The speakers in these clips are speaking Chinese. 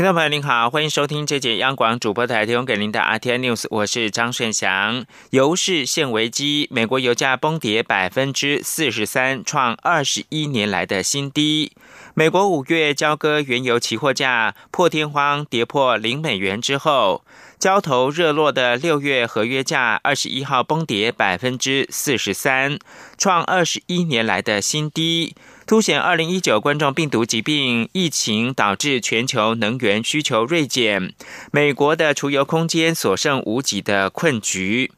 听众朋友您好，欢迎收听这节央广主播台提供给您的 RT News，我是张顺祥。油市现危机，美国油价崩跌百分之四十三，创二十一年来的新低。美国五月交割原油期货价破天荒跌破零美元之后，交投热络的六月合约价二十一号崩跌百分之四十三，创二十一年来的新低。凸显二零一九冠状病毒疾病疫情导致全球能源需求锐减，美国的储油空间所剩无几的困局。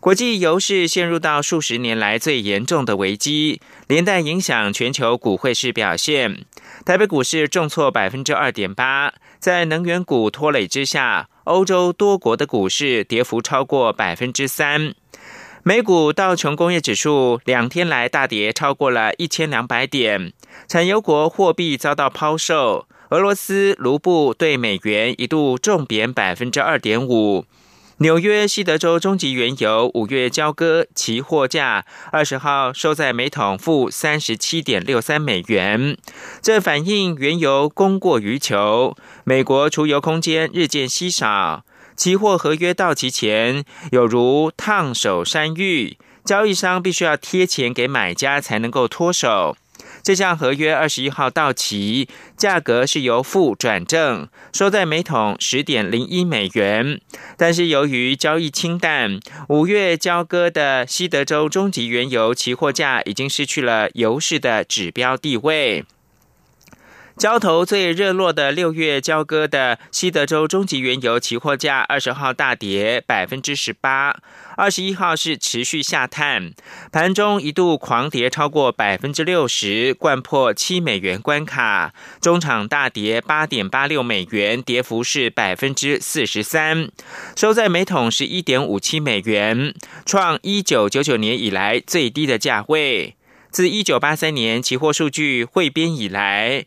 国际油市陷入到数十年来最严重的危机，连带影响全球股汇市表现。台北股市重挫百分之二点八，在能源股拖累之下，欧洲多国的股市跌幅超过百分之三。美股道琼工业指数两天来大跌超过了一千两百点，产油国货币遭到抛售，俄罗斯卢布对美元一度重贬百分之二点五。纽约西德州中级原油五月交割期货价二十号收在每桶负三十七点六三美元，这反映原油供过于求，美国储油空间日渐稀少。期货合约到期前，有如烫手山芋，交易商必须要贴钱给买家才能够脱手。这项合约二十一号到期，价格是由负转正，收在每桶十点零一美元。但是由于交易清淡，五月交割的西德州中级原油期货价已经失去了油市的指标地位。交投最热络的六月交割的西德州中级原油期货价，二十号大跌百分之十八，二十一号是持续下探，盘中一度狂跌超过百分之六十，贯破七美元关卡，中场大跌八点八六美元，跌幅是百分之四十三，收在每桶十一点五七美元，创一九九九年以来最低的价位，自一九八三年期货数据汇编以来。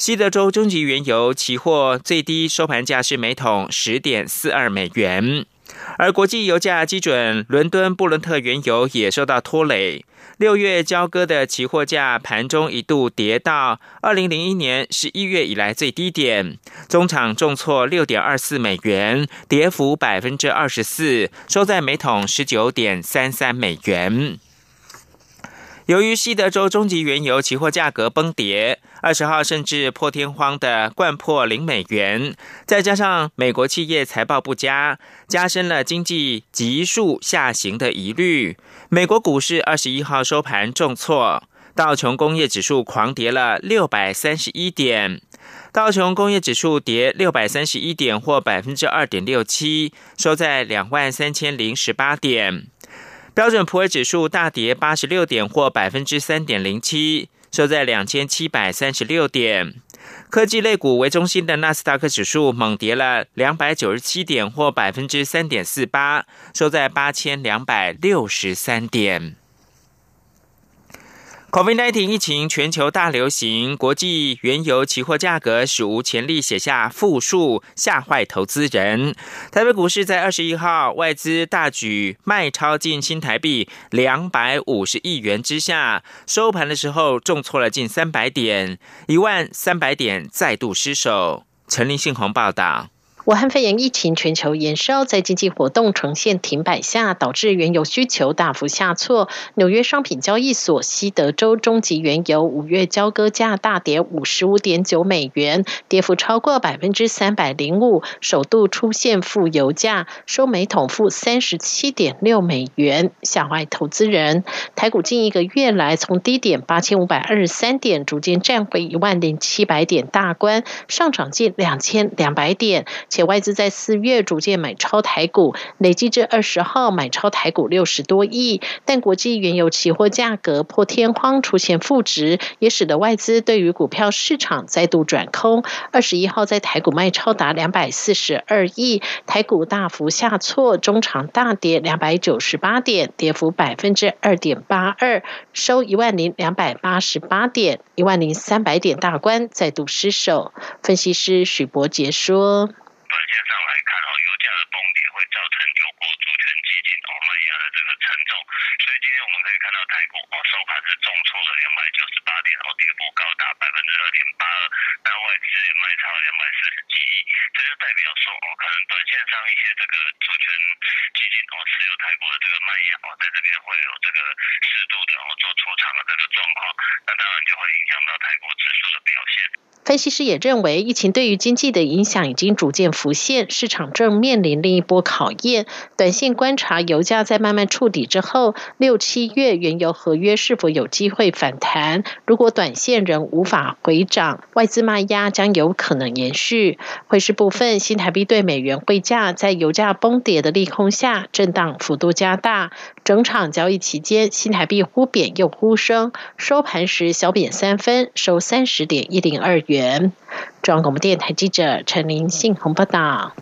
西德州中级原油期货最低收盘价是每桶十点四二美元，而国际油价基准伦敦布伦特原油也受到拖累。六月交割的期货价盘中一度跌到二零零一年十一月以来最低点，中场重挫六点二四美元，跌幅百分之二十四，收在每桶十九点三三美元。由于西德州中级原油期货价格崩跌，二十号甚至破天荒的灌破零美元，再加上美国企业财报不佳，加深了经济急速下行的疑虑。美国股市二十一号收盘重挫，道琼工业指数狂跌了六百三十一点，道琼工业指数跌六百三十一点，或百分之二点六七，收在两万三千零十八点。标准普尔指数大跌八十六点，或百分之三点零七，收在两千七百三十六点。科技类股为中心的纳斯达克指数猛跌了两百九十七点，或百分之三点四八，收在八千两百六十三点。COVID-19 疫情全球大流行，国际原油期货价格史无前例写下负数，吓坏投资人。台北股市在二十一号外资大举卖超近新台币两百五十亿元之下，收盘的时候重挫了近三百点，一万三百点再度失守。陈林信宏报道。武汉肺炎疫情全球延烧，在经济活动呈现停摆下，导致原油需求大幅下挫。纽约商品交易所西德州中级原油五月交割价大跌五十五点九美元，跌幅超过百分之三百零五，首度出现负油价，收每桶负三十七点六美元，吓坏投资人。台股近一个月来，从低点八千五百二十三点，逐渐站回一万零七百点大关，上涨近两千两百点。且外资在四月逐渐买超台股，累计至二十号买超台股六十多亿，但国际原油期货价格破天荒出现负值，也使得外资对于股票市场再度转空。二十一号在台股卖超达两百四十二亿，台股大幅下挫，中场大跌两百九十八点，跌幅百分之二点八二，收一万零两百八十八点，一万零三百点大关再度失守。分析师许博杰说：“短线上来看，哦，油价的崩跌会造成油国主权基金哦卖压的这个沉重，所以今天我们可以看到台股哦收盘是重挫了两百九十八点，哦跌幅高达百分之二点八二，但外资卖超两百四十七亿，这就代表可能短线上一些这个主权基金哦持有台股的这个卖压哦在这边会有这个适度的哦做出场的这个状况，那当然就会影响到台股指数的表现。分析师也认为，疫情对于经济的影响已经逐渐浮现，市场正面临另一波考验。短线观察油价在慢慢触底之后，六七月原油合约是否有机会反弹？如果短线仍无法回涨，外资卖压将有可能延续。汇市部分，新台币对美元汇价在油价崩跌的利空下，震荡幅度加大。整场交易期间，新台币忽贬又忽升，收盘时小贬三分，收三十点一零二元。中央广播电台记者陈林信鸿报道。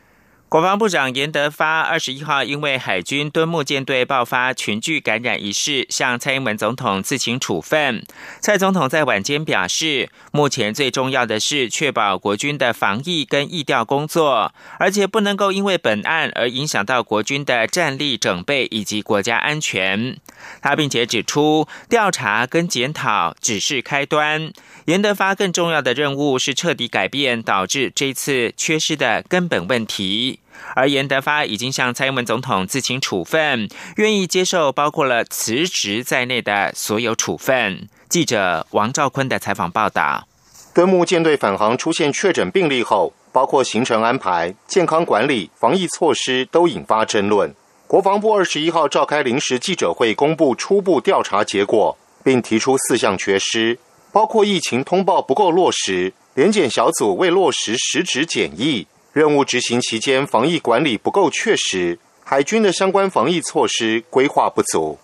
国防部长严德发二十一号因为海军敦睦舰队爆发群聚感染一事，向蔡英文总统自请处分。蔡总统在晚间表示，目前最重要的是确保国军的防疫跟疫调工作，而且不能够因为本案而影响到国军的战力整备以及国家安全。他并且指出，调查跟检讨只是开端，严德发更重要的任务是彻底改变导致这次缺失的根本问题。而严德发已经向蔡英文总统自请处分，愿意接受包括了辞职在内的所有处分。记者王兆坤的采访报道：敦睦舰队返航出现确诊病例后，包括行程安排、健康管理、防疫措施都引发争论。国防部二十一号召开临时记者会，公布初步调查结果，并提出四项缺失，包括疫情通报不够落实，联检小组未落实实质检疫。任务执行期间，防疫管理不够确实，海军的相关防疫措施规划不足。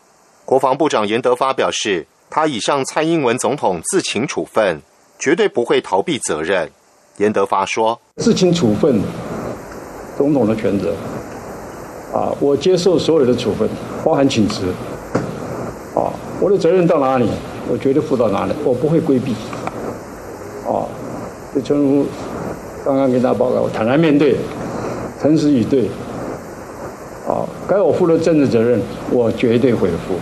国防部长严德发表示，他已向蔡英文总统自请处分，绝对不会逃避责任。严德发说：“自请处分，总统的权责。啊，我接受所有的处分，包含请辞。啊，我的责任到哪里，我绝对负到哪里，我不会规避。啊，就正如。”刚刚跟大家报告，坦然面对，诚实以对。啊，该我负的政治责任，我绝对会负。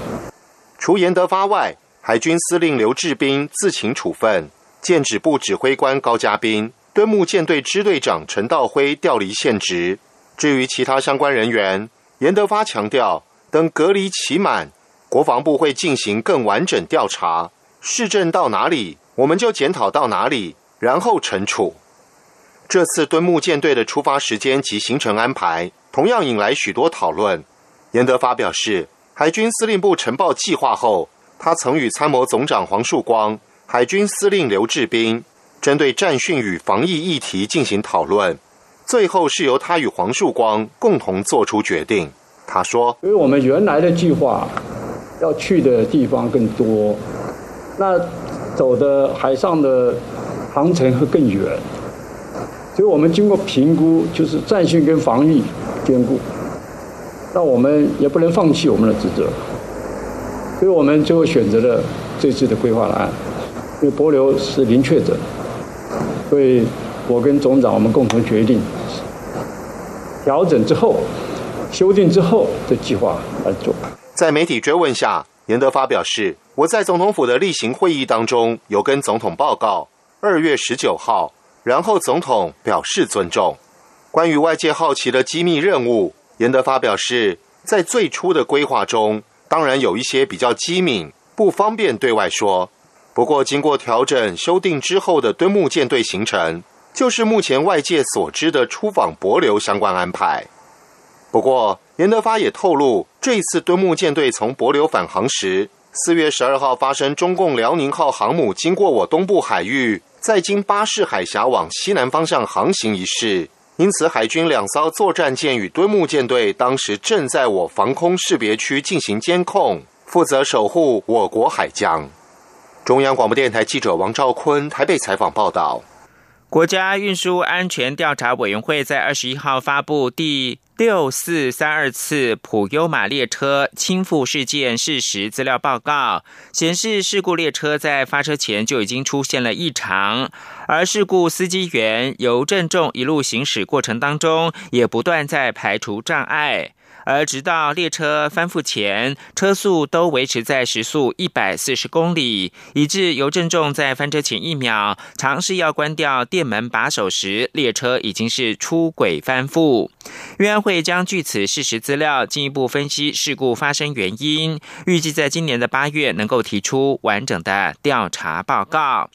除严德发外，海军司令刘志斌自请处分，舰指部指挥官高嘉斌、敦睦舰队支队长陈道辉调离现职。至于其他相关人员，严德发强调，等隔离期满，国防部会进行更完整调查，市政到哪里，我们就检讨到哪里，然后惩处。这次敦睦舰队的出发时间及行程安排，同样引来许多讨论。严德发表示，海军司令部呈报计划后，他曾与参谋总长黄树光、海军司令刘志斌针对战训与防疫议题进行讨论，最后是由他与黄树光共同做出决定。他说：“因为我们原来的计划要去的地方更多，那走的海上的航程会更远。”所以我们经过评估，就是战训跟防御兼顾，那我们也不能放弃我们的职责，所以我们最后选择了这次的规划案，因为博流是零确诊，所以我跟总长我们共同决定调整之后、修订之后的计划来做。在媒体追问下，严德发表示：“我在总统府的例行会议当中有跟总统报告，二月十九号。”然后总统表示尊重。关于外界好奇的机密任务，严德发表示，在最初的规划中，当然有一些比较机敏，不方便对外说。不过，经过调整修订之后的敦睦舰队行程，就是目前外界所知的出访博流相关安排。不过，严德发也透露，这次敦睦舰队从博流返航时，四月十二号发生中共辽宁号航母经过我东部海域。在经巴士海峡往西南方向航行一事，因此海军两艘作战舰与敦木舰队当时正在我防空识别区进行监控，负责守护我国海疆。中央广播电台记者王兆坤台北采访报道。国家运输安全调查委员会在二十一号发布第六四三二次普优马列车倾覆事件事实资料报告，显示事故列车在发车前就已经出现了异常，而事故司机员尤振仲一路行驶过程当中也不断在排除障碍。而直到列车翻覆前，车速都维持在时速一百四十公里，以致邮政重在翻车前一秒尝试要关掉电门把手时，列车已经是出轨翻覆。运安会将据此事实资料进一步分析事故发生原因，预计在今年的八月能够提出完整的调查报告。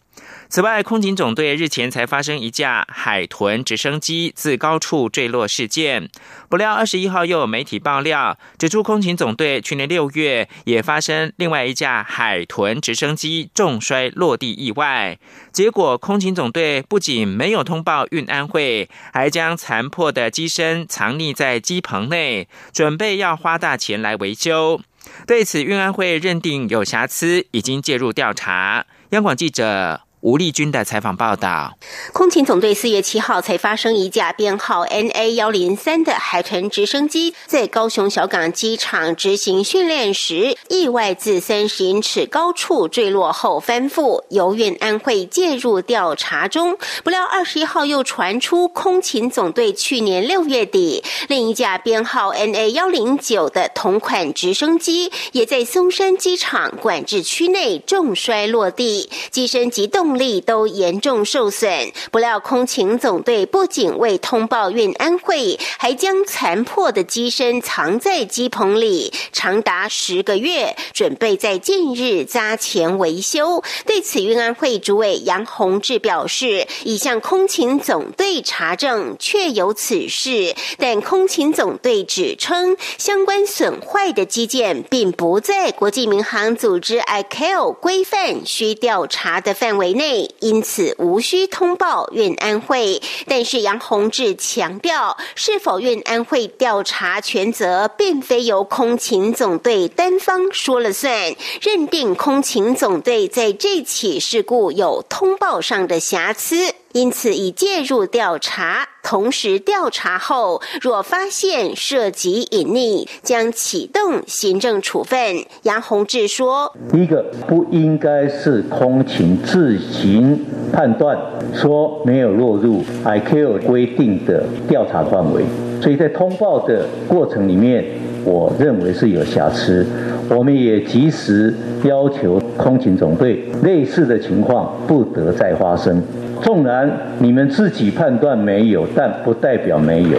此外，空警总队日前才发生一架海豚直升机自高处坠落事件，不料二十一号又有媒体爆料，指出空警总队去年六月也发生另外一架海豚直升机重摔落地意外，结果空警总队不仅没有通报运安会，还将残破的机身藏匿在机棚内，准备要花大钱来维修。对此，运安会认定有瑕疵，已经介入调查。央广记者。吴丽君的采访报道：空勤总队四月七号才发生一架编号 NA 幺零三的海豚直升机在高雄小港机场执行训练时，意外自三十英尺高处坠落后翻覆，由运安会介入调查中。不料二十一号又传出空勤总队去年六月底另一架编号 NA 幺零九的同款直升机也在松山机场管制区内重摔落地，机身及动。力都严重受损，不料空勤总队不仅未通报运安会，还将残破的机身藏在机棚里，长达十个月，准备在近日加钱维修。对此，运安会主委杨洪志表示，已向空勤总队查证，确有此事，但空勤总队指称，相关损坏的机件并不在国际民航组织 ICAO 规范需调查的范围。内因此无需通报运安会，但是杨洪志强调，是否运安会调查全责并非由空勤总队单方说了算，认定空勤总队在这起事故有通报上的瑕疵。因此，已介入调查，同时调查后，若发现涉及隐匿，将启动行政处分。杨宏志说：“第一个不应该是空勤自行判断，说没有落入 IQ 规定的调查范围，所以在通报的过程里面，我认为是有瑕疵。我们也及时要求空勤总队，类似的情况不得再发生。”纵然你们自己判断没有，但不代表没有。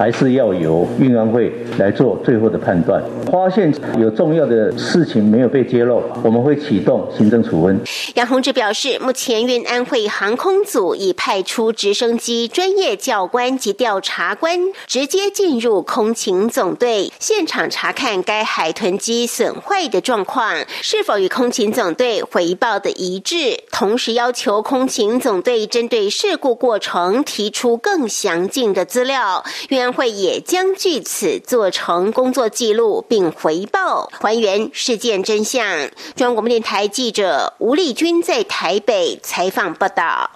还是要由运安会来做最后的判断。发现有重要的事情没有被揭露，我们会启动行政处分。杨洪志表示，目前运安会航空组已派出直升机专业教官及调查官，直接进入空勤总队现场查看该海豚机损坏的状况是否与空勤总队回报的一致，同时要求空勤总队针对事故过程提出更详尽的资料。运会也将据此做成工作记录，并回报还原事件真相。中央广播电台记者吴丽君在台北采访报道。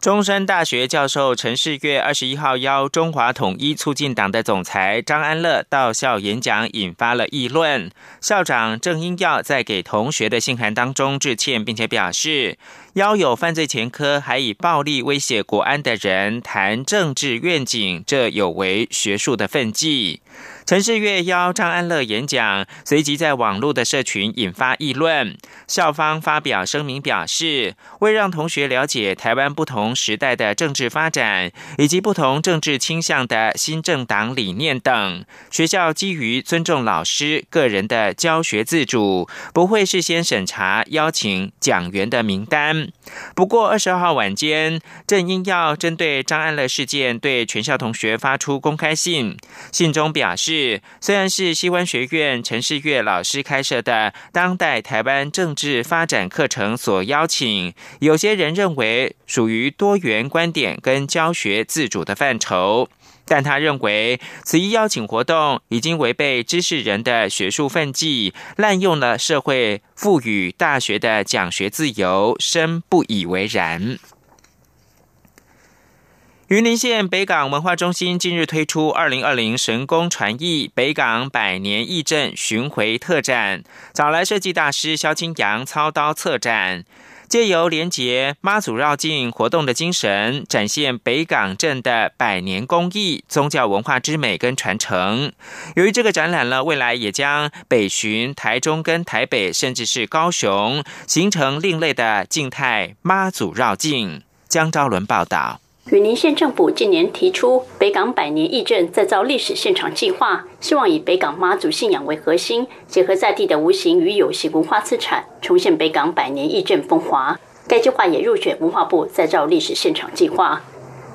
中山大学教授陈世月二十一号邀中华统一促进党的总裁张安乐到校演讲，引发了议论。校长郑英耀在给同学的信函当中致歉，并且表示。邀有犯罪前科，还以暴力威胁国安的人谈政治愿景，这有违学术的分际。陈世月邀张安乐演讲，随即在网络的社群引发议论。校方发表声明表示，为让同学了解台湾不同时代的政治发展，以及不同政治倾向的新政党理念等，学校基于尊重老师个人的教学自主，不会事先审查邀请讲员的名单。不过，二十二号晚间，正英要针对张安乐事件对全校同学发出公开信，信中表示。虽然是西湾学院陈世月老师开设的当代台湾政治发展课程所邀请，有些人认为属于多元观点跟教学自主的范畴。但他认为，此一邀请活动已经违背知识人的学术奋际，滥用了社会赋予大学的讲学自由，深不以为然。云林县北港文化中心近日推出二零二零神功传艺北港百年义阵巡回特展，找来设计大师萧清扬操刀策展。借由连结妈祖绕境活动的精神，展现北港镇的百年工艺、宗教文化之美跟传承。由于这个展览呢，未来也将北巡台中跟台北，甚至是高雄，形成另类的静态妈祖绕境。江昭伦报道。云林县政府近年提出北港百年义镇再造历史现场计划，希望以北港妈祖信仰为核心，结合在地的无形与有形文化资产，重现北港百年义镇风华。该计划也入选文化部再造历史现场计划。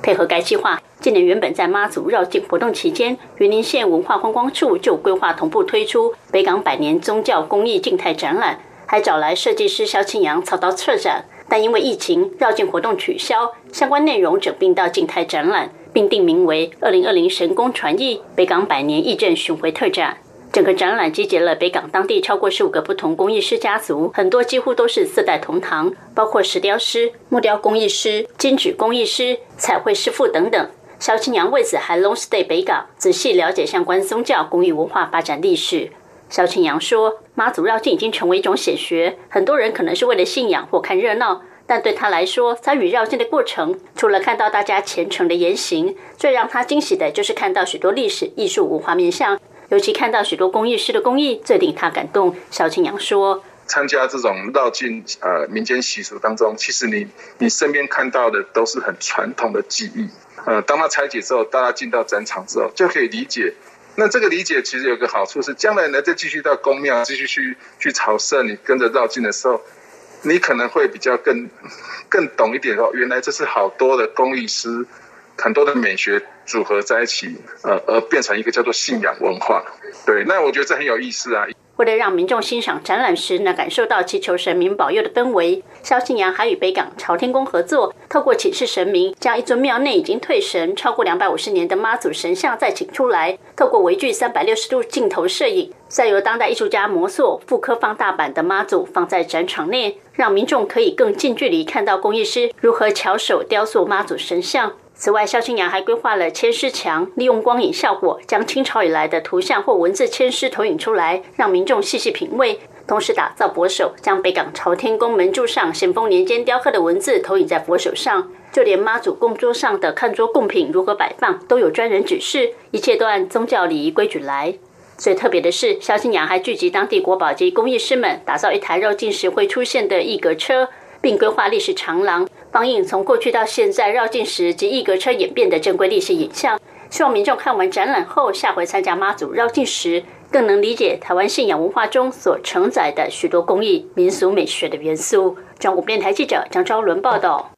配合该计划，今年原本在妈祖绕境活动期间，云林县文化观光处就规划同步推出北港百年宗教公益静态展览，还找来设计师萧庆阳操刀策展。但因为疫情，绕境活动取消，相关内容整并到静态展览，并定名为“二零二零神功传艺北港百年义阵巡回特展”。整个展览集结了北港当地超过十五个不同工艺师家族，很多几乎都是四代同堂，包括石雕师、木雕工艺师、金纸工艺师、彩绘师傅等等。萧清阳为此还 long stay 北港，仔细了解相关宗教工艺文化发展历史。萧庆阳说：“妈祖绕境已经成为一种显学，很多人可能是为了信仰或看热闹，但对他来说，参与绕境的过程，除了看到大家虔诚的言行，最让他惊喜的就是看到许多历史、艺术、文化面相，尤其看到许多工艺师的工艺，最令他感动。”萧庆阳说：“参加这种绕境呃民间习俗当中，其实你你身边看到的都是很传统的技艺，呃，当他拆解之后，大家进到展场之后，就可以理解。”那这个理解其实有个好处是，将来呢再继续到宫庙继续去去朝圣，你跟着绕境的时候，你可能会比较更更懂一点哦。原来这是好多的工艺师，很多的美学组合在一起，呃，而变成一个叫做信仰文化。对，那我觉得这很有意思啊。为了让民众欣赏展览时能感受到祈求神明保佑的氛围，萧信阳还与北港朝天宫合作，透过请示神明，将一尊庙内已经退神超过两百五十年的妈祖神像再请出来，透过微距三百六十度镜头摄影，再由当代艺术家模塑复刻放大版的妈祖放在展场内，让民众可以更近距离看到工艺师如何巧手雕塑妈祖神像。此外，萧清扬还规划了签诗墙，利用光影效果，将清朝以来的图像或文字签诗投影出来，让民众细细品味。同时，打造佛手，将北港朝天宫门柱上咸丰年间雕刻的文字投影在佛手上。就连妈祖供桌上的看桌贡品如何摆放，都有专人指示，一切都按宗教礼仪规矩来。最特别的是，萧清扬还聚集当地国宝级工艺师们，打造一台绕境时会出现的一格车。并规划历史长廊，放映从过去到现在绕境时及一格车演变的珍贵历史影像。希望民众看完展览后，下回参加妈祖绕境时，更能理解台湾信仰文化中所承载的许多工艺、民俗美学的元素。中国电台记者张昭伦报道。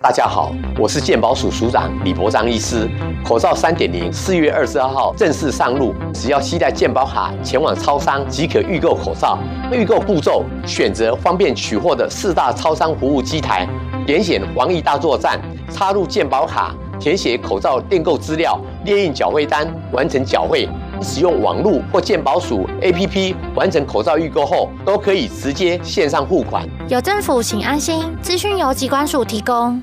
大家好，我是健保署署长李博章医师。口罩三点零四月二十二号正式上路，只要携带健保卡前往超商即可预购口罩。预购步骤：选择方便取货的四大超商服务机台，填写防疫大作战，插入健保卡，填写口罩订购资料，列印缴费单，完成缴费。使用网络或健保署 APP 完成口罩预购后，都可以直接线上付款。有政府，请安心。资讯由机关署提供。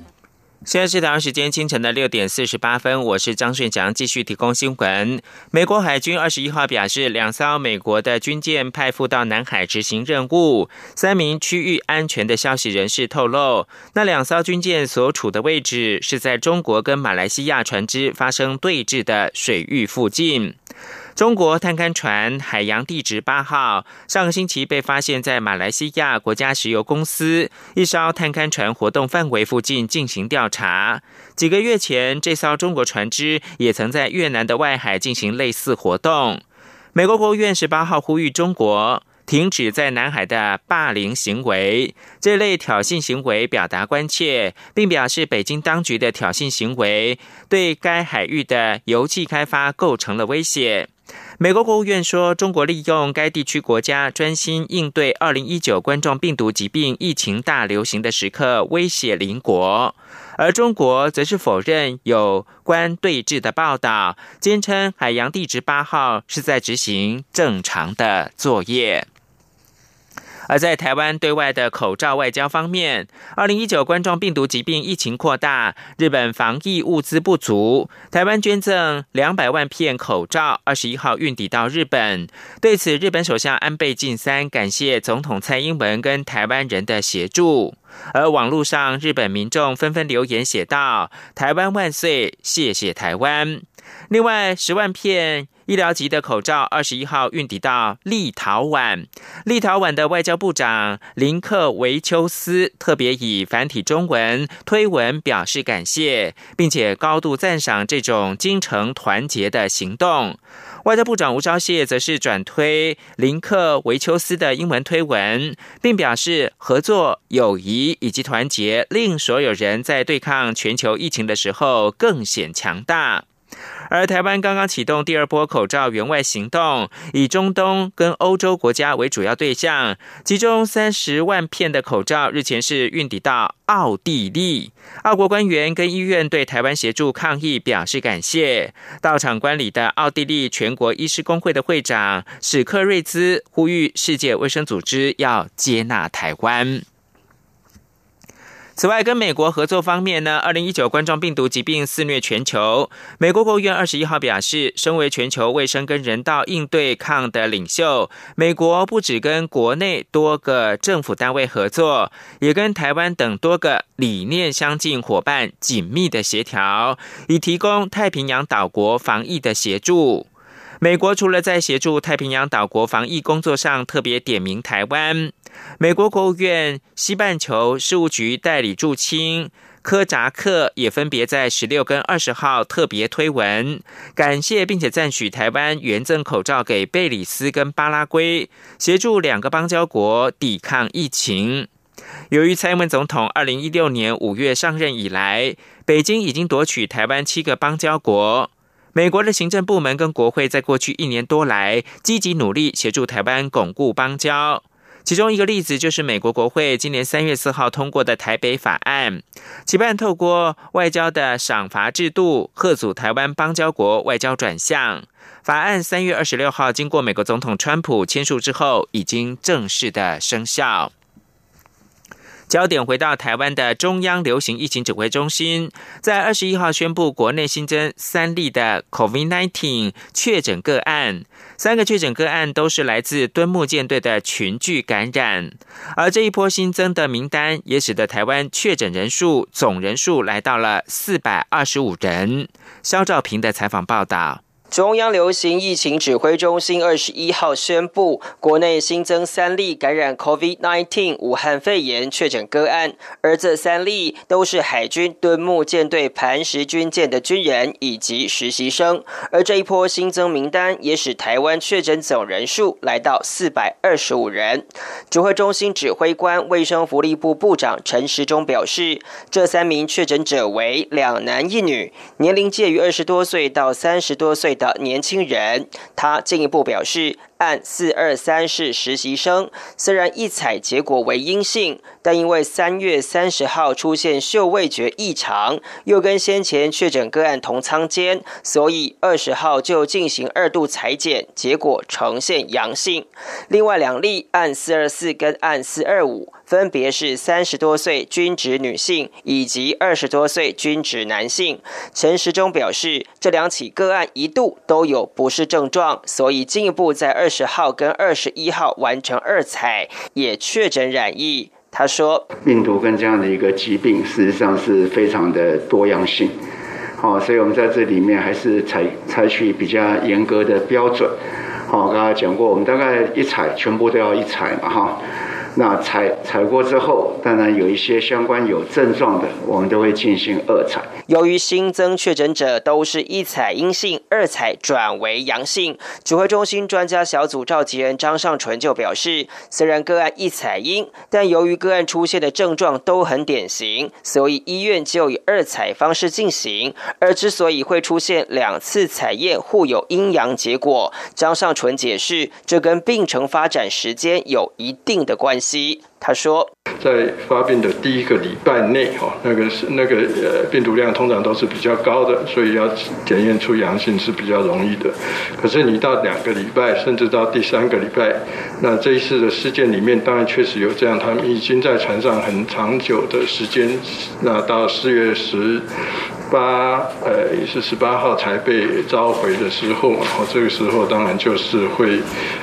现在是台湾时间清晨的六点四十八分，我是张顺强，继续提供新闻。美国海军二十一号表示，两艘美国的军舰派赴到南海执行任务。三名区域安全的消息人士透露，那两艘军舰所处的位置是在中国跟马来西亚船只发生对峙的水域附近。中国探勘船“海洋地质八号”上个星期被发现，在马来西亚国家石油公司一艘探勘船活动范围附近进行调查。几个月前，这艘中国船只也曾在越南的外海进行类似活动。美国国务院十八号呼吁中国停止在南海的霸凌行为，这类挑衅行为表达关切，并表示北京当局的挑衅行为对该海域的油气开发构成了威胁。美国国务院说，中国利用该地区国家专心应对二零一九冠状病毒疾病疫情大流行的时刻，威胁邻国。而中国则是否认有关对峙的报道，坚称海洋地质八号是在执行正常的作业。而在台湾对外的口罩外交方面，二零一九冠状病毒疾病疫情扩大，日本防疫物资不足，台湾捐赠两百万片口罩，二十一号运抵到日本。对此，日本首相安倍晋三感谢总统蔡英文跟台湾人的协助。而网络上，日本民众纷纷留言写道：“台湾万岁，谢谢台湾。”另外，十万片。医疗级的口罩，二十一号运抵到立陶宛。立陶宛的外交部长林克维丘斯特别以繁体中文推文表示感谢，并且高度赞赏这种精诚团结的行动。外交部长吴钊燮则是转推林克维丘斯的英文推文，并表示合作、友谊以及团结，令所有人在对抗全球疫情的时候更显强大。而台湾刚刚启动第二波口罩援外行动，以中东跟欧洲国家为主要对象，其中三十万片的口罩日前是运抵到奥地利。澳国官员跟医院对台湾协助抗疫表示感谢。到场观礼的奥地利全国医师工会的会长史克瑞兹呼吁世界卫生组织要接纳台湾。此外，跟美国合作方面呢，二零一九冠状病毒疾病肆虐全球。美国国务院二十一号表示，身为全球卫生跟人道应对抗的领袖，美国不只跟国内多个政府单位合作，也跟台湾等多个理念相近伙伴紧密的协调，以提供太平洋岛国防疫的协助。美国除了在协助太平洋岛国防疫工作上特别点名台湾，美国国务院西半球事务局代理驻青科扎克也分别在十六跟二十号特别推文，感谢并且赞许台湾援赠口罩给贝里斯跟巴拉圭，协助两个邦交国抵抗疫情。由于蔡英文总统二零一六年五月上任以来，北京已经夺取台湾七个邦交国。美国的行政部门跟国会在过去一年多来积极努力协助台湾巩固邦交，其中一个例子就是美国国会今年三月四号通过的《台北法案》，期盼透过外交的赏罚制度，贺阻台湾邦交国外交转向。法案三月二十六号经过美国总统川普签署之后，已经正式的生效。焦点回到台湾的中央流行疫情指挥中心，在二十一号宣布国内新增三例的 COVID-19 确诊个案，三个确诊个案都是来自敦木舰队的群聚感染，而这一波新增的名单也使得台湾确诊人数总人数来到了四百二十五人。肖兆平的采访报道。中央流行疫情指挥中心二十一号宣布，国内新增三例感染 COVID-19 武汉肺炎确诊个案，而这三例都是海军敦木舰队磐石军舰的军人以及实习生。而这一波新增名单也使台湾确诊总人数来到四百二十五人。指挥中心指挥官卫生福利部部长陈时中表示，这三名确诊者为两男一女，年龄介于二十多岁到三十多岁。的年轻人，他进一步表示。按四二三是实习生，虽然一采结果为阴性，但因为三月三十号出现嗅味觉异常，又跟先前确诊个案同仓间，所以二十号就进行二度裁剪，结果呈现阳性。另外两例案四二四跟案四二五，分别是三十多岁均职女性以及二十多岁均职男性。陈时中表示，这两起个案一度都有不适症状，所以进一步在。二十号跟二十一号完成二采，也确诊染疫。他说，病毒跟这样的一个疾病，事实上是非常的多样性。好，所以我们在这里面还是采采取比较严格的标准。好，刚刚讲过，我们大概一采全部都要一采嘛，哈。那采采过之后，当然有一些相关有症状的，我们都会进行二采。由于新增确诊者都是一采阴性，二采转为阳性，指挥中心专家小组召集人张尚纯就表示，虽然个案一采阴，但由于个案出现的症状都很典型，所以医院就以二采方式进行。而之所以会出现两次采验互有阴阳结果，张尚纯解释，这跟病程发展时间有一定的关系。是。他说，在发病的第一个礼拜内，哈，那个是那个呃病毒量通常都是比较高的，所以要检验出阳性是比较容易的。可是你到两个礼拜，甚至到第三个礼拜，那这一次的事件里面，当然确实有这样，他们已经在船上很长久的时间，那到四月十。八呃也是十八号才被召回的时候，然后这个时候当然就是会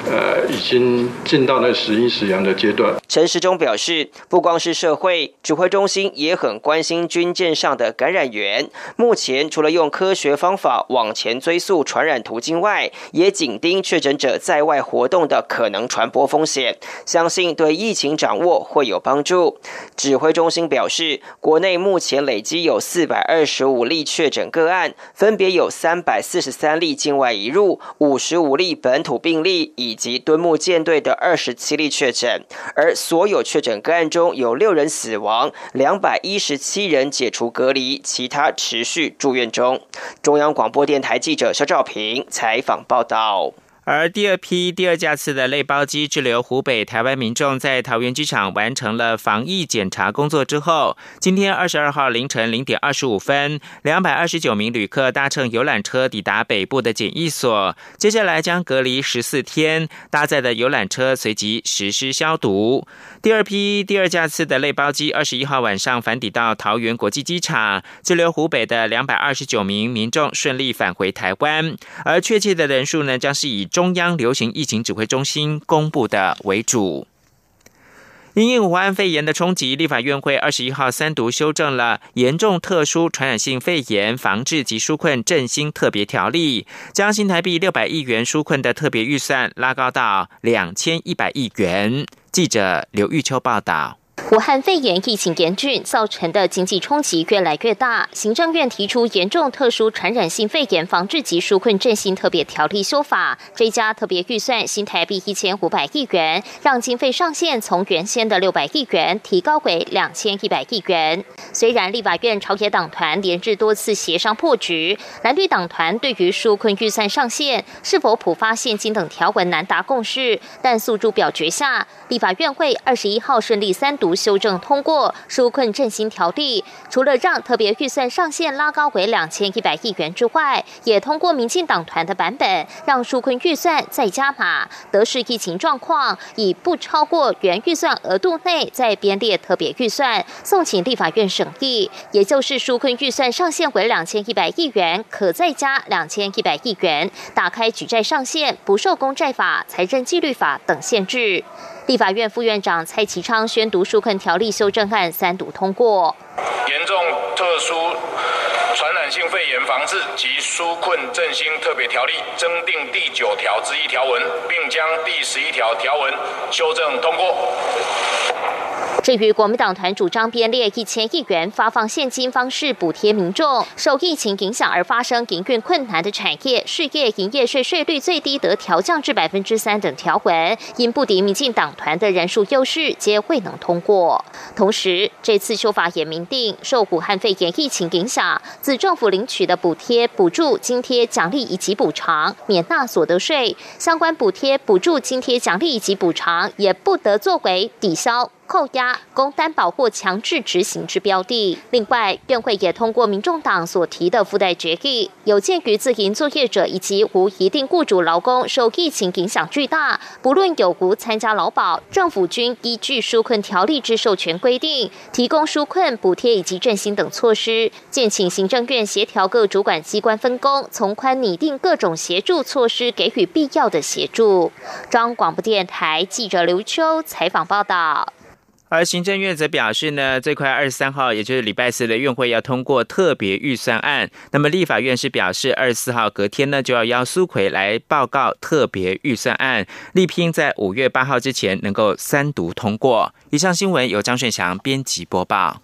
呃已经进到那时阴时阳的阶段。陈时中表示，不光是社会指挥中心也很关心军舰上的感染源。目前除了用科学方法往前追溯传染途径外，也紧盯确诊者在外活动的可能传播风险，相信对疫情掌握会有帮助。指挥中心表示，国内目前累积有四百二十五例确诊个案，分别有三百四十三例境外移入，五十五例本土病例，以及敦木舰队的二十七例确诊，而。所有有确诊个案中有六人死亡，两百一十七人解除隔离，其他持续住院中。中央广播电台记者肖兆平采访报道。而第二批第二架次的类包机滞留湖北台湾民众，在桃园机场完成了防疫检查工作之后，今天二十二号凌晨零点二十五分，两百二十九名旅客搭乘游览车抵达北部的检疫所，接下来将隔离十四天，搭载的游览车随即实施消毒。第二批第二架次的类包机二十一号晚上返抵到桃园国际机场，滞留湖北的两百二十九名民众顺利返回台湾，而确切的人数呢，将是以。中央流行疫情指挥中心公布的为主。因应武汉肺炎的冲击，立法院会二十一号三读修正了《严重特殊传染性肺炎防治及纾困振兴特别条例》，将新台币六百亿元纾困的特别预算拉高到两千一百亿元。记者刘玉秋报道。武汉肺炎疫情严峻，造成的经济冲击越来越大。行政院提出严重特殊传染性肺炎防治及纾困振兴特别条例修法，追加特别预算新台币一千五百亿元，让经费上限从原先的六百亿元提高为两千一百亿元。虽然立法院朝野党团连日多次协商破局，蓝绿党团对于纾困预算上限是否普发现金等条文难达共识，但诉诸表决下，立法院会二十一号顺利三读。修正通过纾困振兴条例，除了让特别预算上限拉高为两千一百亿元之外，也通过民进党团的版本，让纾困预算再加码，得视疫情状况，以不超过原预算额度内再编列特别预算，送请立法院审议。也就是纾困预算上限为两千一百亿元，可再加两千一百亿元，打开举债上限，不受公债法、财政纪律法等限制。立法院副院长蔡其昌宣读纾困条例修正案三读通过。严重特殊传染性肺炎防治及纾困振兴特别条例增订第九条之一条文，并将第十一条条文修正通过。至于国民党团主张编列一千亿元发放现金方式补贴民众受疫情影响而发生营运困难的产业事业营业税税率最低得调降至百分之三等条文，因不敌民进党团的人数优势，皆未能通过。同时，这次修法也明定，受武汉肺炎疫情影响，自政府领取的补贴、补助、津贴、奖励以及补偿免纳所得税，相关补贴、补助、津贴、奖励以及补偿也不得作为抵消。扣押、供担保或强制执行之标的。另外，院会也通过民众党所提的附带决议，有鉴于自营作业者以及无一定雇主劳工受疫情影响巨大，不论有无参加劳保，政府均依据纾困条例之授权规定，提供纾困补贴以及振兴等措施。建请行政院协调各主管机关分工，从宽拟定各种协助措施，给予必要的协助。中央广播电台记者刘秋采访报道。而行政院则表示呢，最快二十三号，也就是礼拜四的院会要通过特别预算案。那么立法院是表示，二十四号隔天呢，就要邀苏奎来报告特别预算案，力拼在五月八号之前能够三读通过。以上新闻由张顺祥编辑播报。